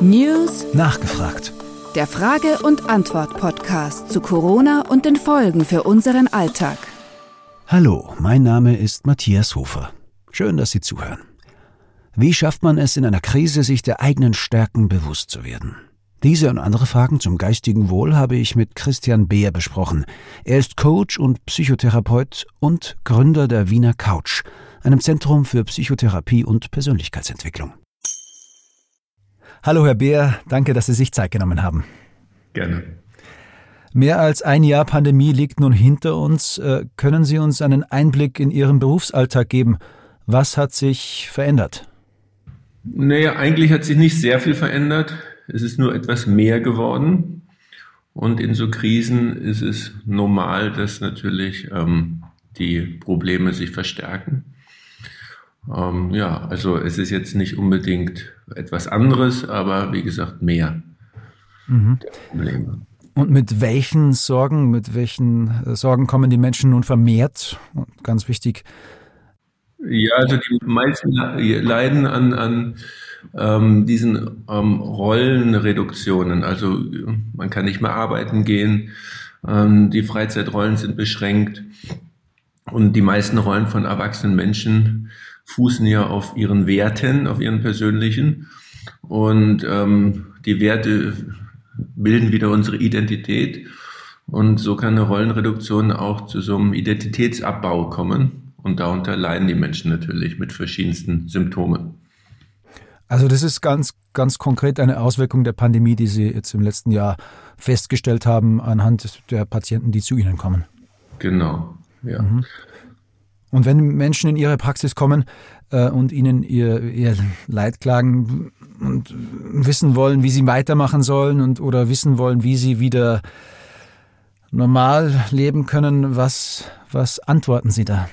News Nachgefragt. Der Frage- und Antwort-Podcast zu Corona und den Folgen für unseren Alltag. Hallo, mein Name ist Matthias Hofer. Schön, dass Sie zuhören. Wie schafft man es in einer Krise, sich der eigenen Stärken bewusst zu werden? Diese und andere Fragen zum geistigen Wohl habe ich mit Christian Beer besprochen. Er ist Coach und Psychotherapeut und Gründer der Wiener Couch, einem Zentrum für Psychotherapie und Persönlichkeitsentwicklung. Hallo, Herr Beer, danke, dass Sie sich Zeit genommen haben. Gerne. Mehr als ein Jahr Pandemie liegt nun hinter uns. Äh, können Sie uns einen Einblick in Ihren Berufsalltag geben? Was hat sich verändert? Naja, eigentlich hat sich nicht sehr viel verändert. Es ist nur etwas mehr geworden. Und in so Krisen ist es normal, dass natürlich ähm, die Probleme sich verstärken. Ähm, ja, also es ist jetzt nicht unbedingt etwas anderes, aber wie gesagt mehr mhm. Probleme. Und mit welchen Sorgen, mit welchen äh, Sorgen kommen die Menschen nun vermehrt? Und ganz wichtig. Ja, also die meisten leiden an, an ähm, diesen ähm, Rollenreduktionen. Also man kann nicht mehr arbeiten gehen, ähm, die Freizeitrollen sind beschränkt und die meisten Rollen von erwachsenen Menschen fußen ja auf ihren Werten, auf ihren persönlichen. Und ähm, die Werte bilden wieder unsere Identität. Und so kann eine Rollenreduktion auch zu so einem Identitätsabbau kommen. Und darunter leiden die Menschen natürlich mit verschiedensten Symptomen. Also das ist ganz, ganz konkret eine Auswirkung der Pandemie, die Sie jetzt im letzten Jahr festgestellt haben anhand der Patienten, die zu Ihnen kommen. Genau, ja. Mhm. Und wenn Menschen in ihre Praxis kommen äh, und ihnen ihr, ihr Leid klagen und wissen wollen, wie sie weitermachen sollen und oder wissen wollen, wie sie wieder normal leben können, was, was antworten Sie da?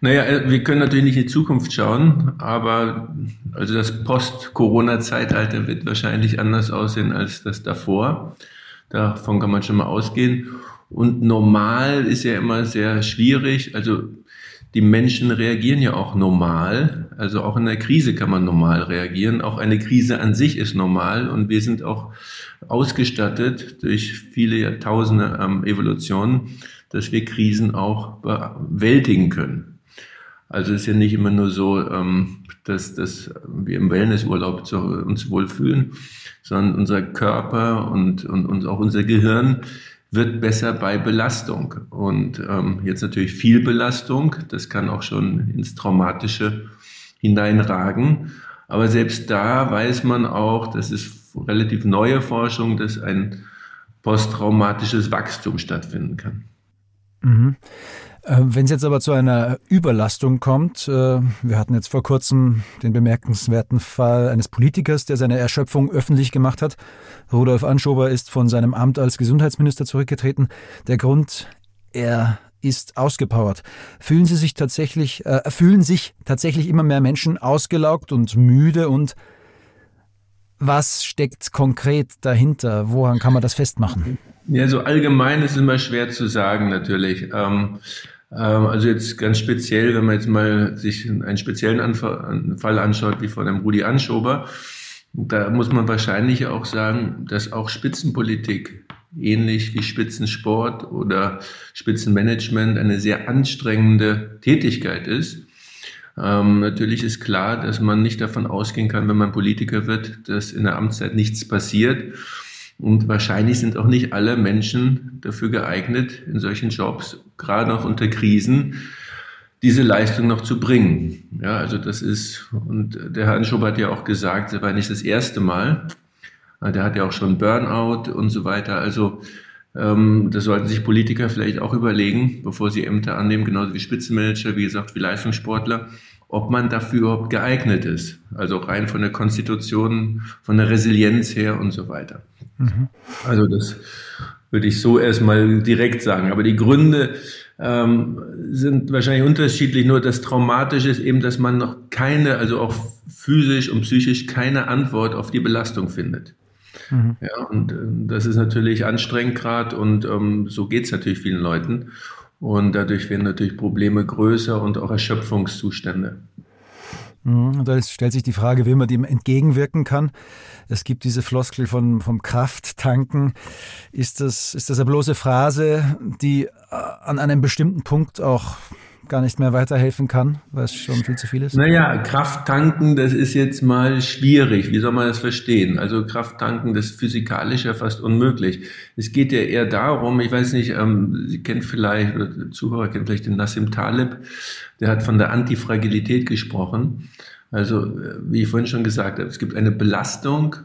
Naja, äh, wir können natürlich nicht in die Zukunft schauen, aber also das Post-Corona-Zeitalter wird wahrscheinlich anders aussehen als das davor. Davon kann man schon mal ausgehen. Und normal ist ja immer sehr schwierig. Also die Menschen reagieren ja auch normal. Also auch in der Krise kann man normal reagieren. Auch eine Krise an sich ist normal. Und wir sind auch ausgestattet durch viele Jahrtausende ähm, Evolution, dass wir Krisen auch bewältigen können. Also es ist ja nicht immer nur so, ähm, dass, dass wir im Wellnessurlaub zu, uns wohlfühlen, sondern unser Körper und, und, und auch unser Gehirn wird besser bei Belastung. Und ähm, jetzt natürlich viel Belastung, das kann auch schon ins Traumatische hineinragen. Aber selbst da weiß man auch, das ist relativ neue Forschung, dass ein posttraumatisches Wachstum stattfinden kann. Mhm. Äh, wenn es jetzt aber zu einer Überlastung kommt, äh, wir hatten jetzt vor kurzem den bemerkenswerten Fall eines Politikers, der seine Erschöpfung öffentlich gemacht hat. Rudolf Anschober ist von seinem Amt als Gesundheitsminister zurückgetreten. Der Grund, er ist ausgepowert. Fühlen Sie sich tatsächlich, äh, fühlen sich tatsächlich immer mehr Menschen ausgelaugt und müde und was steckt konkret dahinter? Woran kann man das festmachen? Ja, so allgemein ist immer schwer zu sagen, natürlich. Ähm, ähm, also jetzt ganz speziell, wenn man jetzt mal sich einen speziellen Fall anschaut, wie von dem Rudi Anschober, da muss man wahrscheinlich auch sagen, dass auch Spitzenpolitik ähnlich wie Spitzensport oder Spitzenmanagement eine sehr anstrengende Tätigkeit ist. Ähm, natürlich ist klar, dass man nicht davon ausgehen kann, wenn man Politiker wird, dass in der Amtszeit nichts passiert. Und wahrscheinlich sind auch nicht alle Menschen dafür geeignet, in solchen Jobs, gerade auch unter Krisen, diese Leistung noch zu bringen. Ja, also das ist, und der Herr Anschober hat ja auch gesagt, das war nicht das erste Mal. Der hat ja auch schon Burnout und so weiter. Also ähm, das sollten sich Politiker vielleicht auch überlegen, bevor sie Ämter annehmen, genauso wie Spitzenmanager, wie gesagt, wie Leistungssportler, ob man dafür überhaupt geeignet ist. Also rein von der Konstitution, von der Resilienz her und so weiter. Mhm. Also das würde ich so erstmal direkt sagen. Aber die Gründe ähm, sind wahrscheinlich unterschiedlich. Nur das Traumatische ist eben, dass man noch keine, also auch physisch und psychisch keine Antwort auf die Belastung findet. Mhm. Ja, und äh, das ist natürlich anstrengend gerade und ähm, so geht es natürlich vielen Leuten. Und dadurch werden natürlich Probleme größer und auch Erschöpfungszustände. Mhm. Und da stellt sich die Frage, wie man dem entgegenwirken kann. Es gibt diese Floskel von, vom Krafttanken. Ist das, ist das eine bloße Phrase, die äh, an einem bestimmten Punkt auch gar nicht mehr weiterhelfen kann, weil es schon viel zu viel ist? Naja, Kraft tanken, das ist jetzt mal schwierig. Wie soll man das verstehen? Also Kraft tanken, das ist physikalisch ja fast unmöglich. Es geht ja eher darum, ich weiß nicht, ähm, Sie kennen vielleicht, oder der Zuhörer kennt vielleicht den Nassim Taleb, der hat von der Antifragilität gesprochen. Also, äh, wie ich vorhin schon gesagt habe, es gibt eine Belastung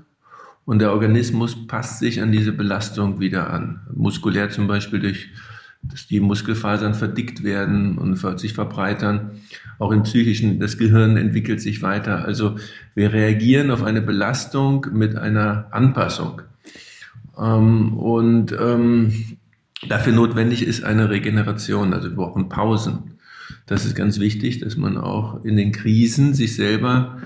und der Organismus passt sich an diese Belastung wieder an. Muskulär zum Beispiel durch dass die Muskelfasern verdickt werden und sich verbreitern. Auch im psychischen, das Gehirn entwickelt sich weiter. Also wir reagieren auf eine Belastung mit einer Anpassung. Ähm, und ähm, dafür notwendig ist eine Regeneration. Also wir brauchen Pausen. Das ist ganz wichtig, dass man auch in den Krisen sich selber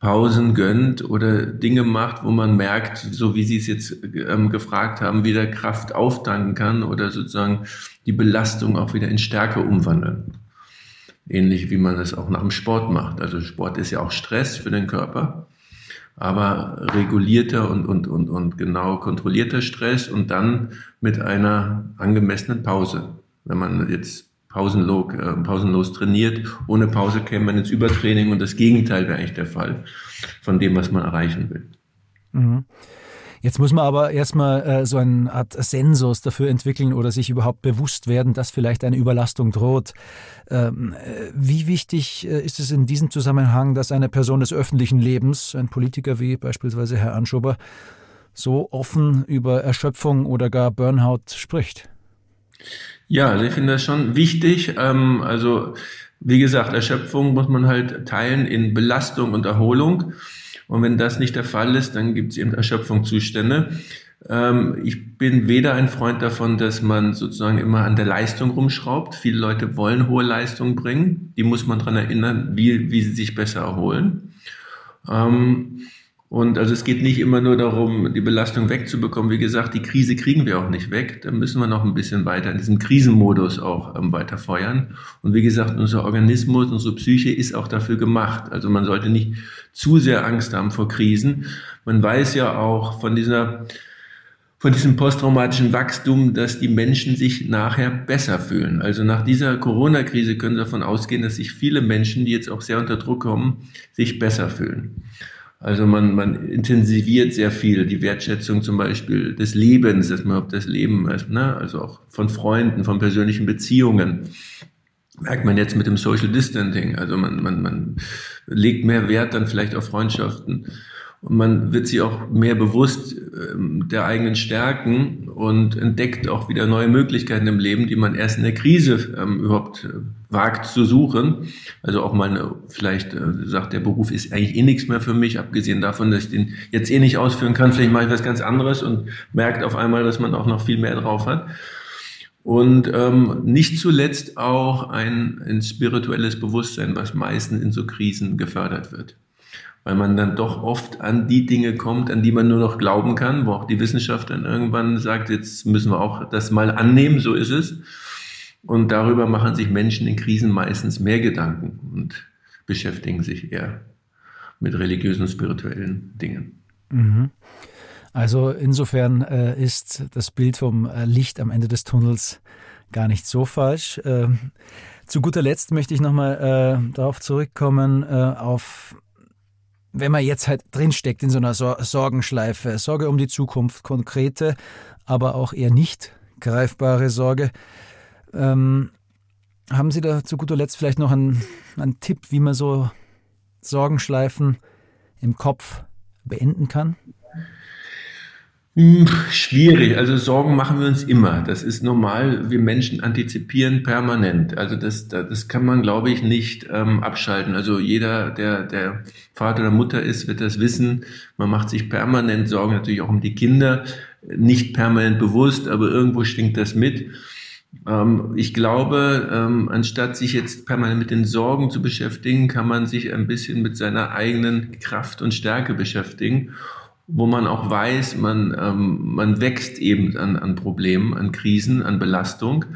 Pausen gönnt oder Dinge macht, wo man merkt, so wie Sie es jetzt ähm, gefragt haben, wieder Kraft auftanken kann oder sozusagen die Belastung auch wieder in Stärke umwandeln. Ähnlich wie man das auch nach dem Sport macht. Also Sport ist ja auch Stress für den Körper, aber regulierter und, und, und, und genau kontrollierter Stress und dann mit einer angemessenen Pause. Wenn man jetzt pausenlos, äh, pausenlos trainiert. Ohne Pause käme man ins Übertraining und das Gegenteil wäre eigentlich der Fall von dem, was man erreichen will. Mhm. Jetzt muss man aber erstmal äh, so eine Art Sensors dafür entwickeln oder sich überhaupt bewusst werden, dass vielleicht eine Überlastung droht. Ähm, äh, wie wichtig äh, ist es in diesem Zusammenhang, dass eine Person des öffentlichen Lebens, ein Politiker wie beispielsweise Herr Anschober, so offen über Erschöpfung oder gar Burnout spricht? Ja, also ich finde das schon wichtig. Ähm, also wie gesagt, Erschöpfung muss man halt teilen in Belastung und Erholung. Und wenn das nicht der Fall ist, dann gibt es eben Erschöpfungszustände. Ähm, ich bin weder ein Freund davon, dass man sozusagen immer an der Leistung rumschraubt. Viele Leute wollen hohe Leistungen bringen. Die muss man daran erinnern, wie, wie sie sich besser erholen. Ähm, und also es geht nicht immer nur darum, die Belastung wegzubekommen. Wie gesagt, die Krise kriegen wir auch nicht weg. Da müssen wir noch ein bisschen weiter in diesem Krisenmodus auch ähm, weiter feuern. Und wie gesagt, unser Organismus, unsere Psyche ist auch dafür gemacht. Also man sollte nicht zu sehr Angst haben vor Krisen. Man weiß ja auch von dieser von diesem posttraumatischen Wachstum, dass die Menschen sich nachher besser fühlen. Also nach dieser Corona-Krise können Sie davon ausgehen, dass sich viele Menschen, die jetzt auch sehr unter Druck kommen, sich besser fühlen. Also man, man intensiviert sehr viel die Wertschätzung zum Beispiel des Lebens, dass man ob das Leben ist, ne? also auch von Freunden, von persönlichen Beziehungen. Merkt man jetzt mit dem Social Distancing. Also man, man, man legt mehr Wert dann vielleicht auf Freundschaften. Und man wird sich auch mehr bewusst ähm, der eigenen Stärken und entdeckt auch wieder neue Möglichkeiten im Leben, die man erst in der Krise ähm, überhaupt äh, wagt zu suchen. Also auch mal vielleicht äh, sagt, der Beruf ist eigentlich eh nichts mehr für mich, abgesehen davon, dass ich den jetzt eh nicht ausführen kann. Vielleicht mache ich was ganz anderes und merkt auf einmal, dass man auch noch viel mehr drauf hat. Und ähm, nicht zuletzt auch ein, ein spirituelles Bewusstsein, was meistens in so Krisen gefördert wird weil man dann doch oft an die Dinge kommt, an die man nur noch glauben kann, wo auch die Wissenschaft dann irgendwann sagt, jetzt müssen wir auch das mal annehmen, so ist es. Und darüber machen sich Menschen in Krisen meistens mehr Gedanken und beschäftigen sich eher mit religiösen und spirituellen Dingen. Mhm. Also insofern äh, ist das Bild vom äh, Licht am Ende des Tunnels gar nicht so falsch. Äh, zu guter Letzt möchte ich nochmal äh, darauf zurückkommen, äh, auf wenn man jetzt halt drinsteckt in so einer Sorgenschleife, Sorge um die Zukunft, konkrete, aber auch eher nicht greifbare Sorge, ähm, haben Sie da zu guter Letzt vielleicht noch einen, einen Tipp, wie man so Sorgenschleifen im Kopf beenden kann? Hm, schwierig. Also Sorgen machen wir uns immer. Das ist normal. Wir Menschen antizipieren permanent. Also das, das kann man, glaube ich, nicht ähm, abschalten. Also jeder, der, der Vater oder Mutter ist, wird das wissen. Man macht sich permanent Sorgen, natürlich auch um die Kinder. Nicht permanent bewusst, aber irgendwo schwingt das mit. Ähm, ich glaube, ähm, anstatt sich jetzt permanent mit den Sorgen zu beschäftigen, kann man sich ein bisschen mit seiner eigenen Kraft und Stärke beschäftigen wo man auch weiß, man, ähm, man wächst eben an, an Problemen, an Krisen, an Belastung.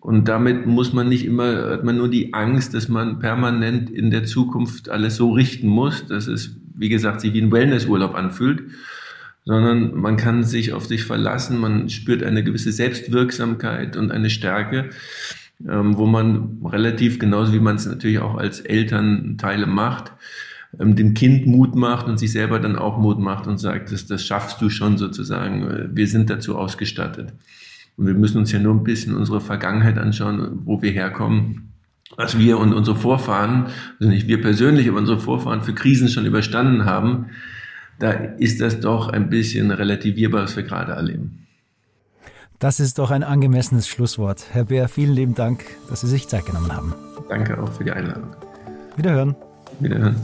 Und damit muss man nicht immer, hat man nur die Angst, dass man permanent in der Zukunft alles so richten muss, dass es, wie gesagt, sich wie ein Wellnessurlaub anfühlt, sondern man kann sich auf sich verlassen, man spürt eine gewisse Selbstwirksamkeit und eine Stärke, ähm, wo man relativ genauso wie man es natürlich auch als Elternteile macht, ähm, dem Kind Mut macht und sich selber dann auch Mut macht und sagt, das, das schaffst du schon sozusagen, wir sind dazu ausgestattet. Und wir müssen uns ja nur ein bisschen unsere Vergangenheit anschauen, wo wir herkommen, was wir und unsere Vorfahren, also nicht wir persönlich, aber unsere Vorfahren für Krisen schon überstanden haben. Da ist das doch ein bisschen relativierbar, was wir gerade erleben. Das ist doch ein angemessenes Schlusswort. Herr Bär, vielen lieben Dank, dass Sie sich Zeit genommen haben. Danke auch für die Einladung. Wiederhören. Wiederhören.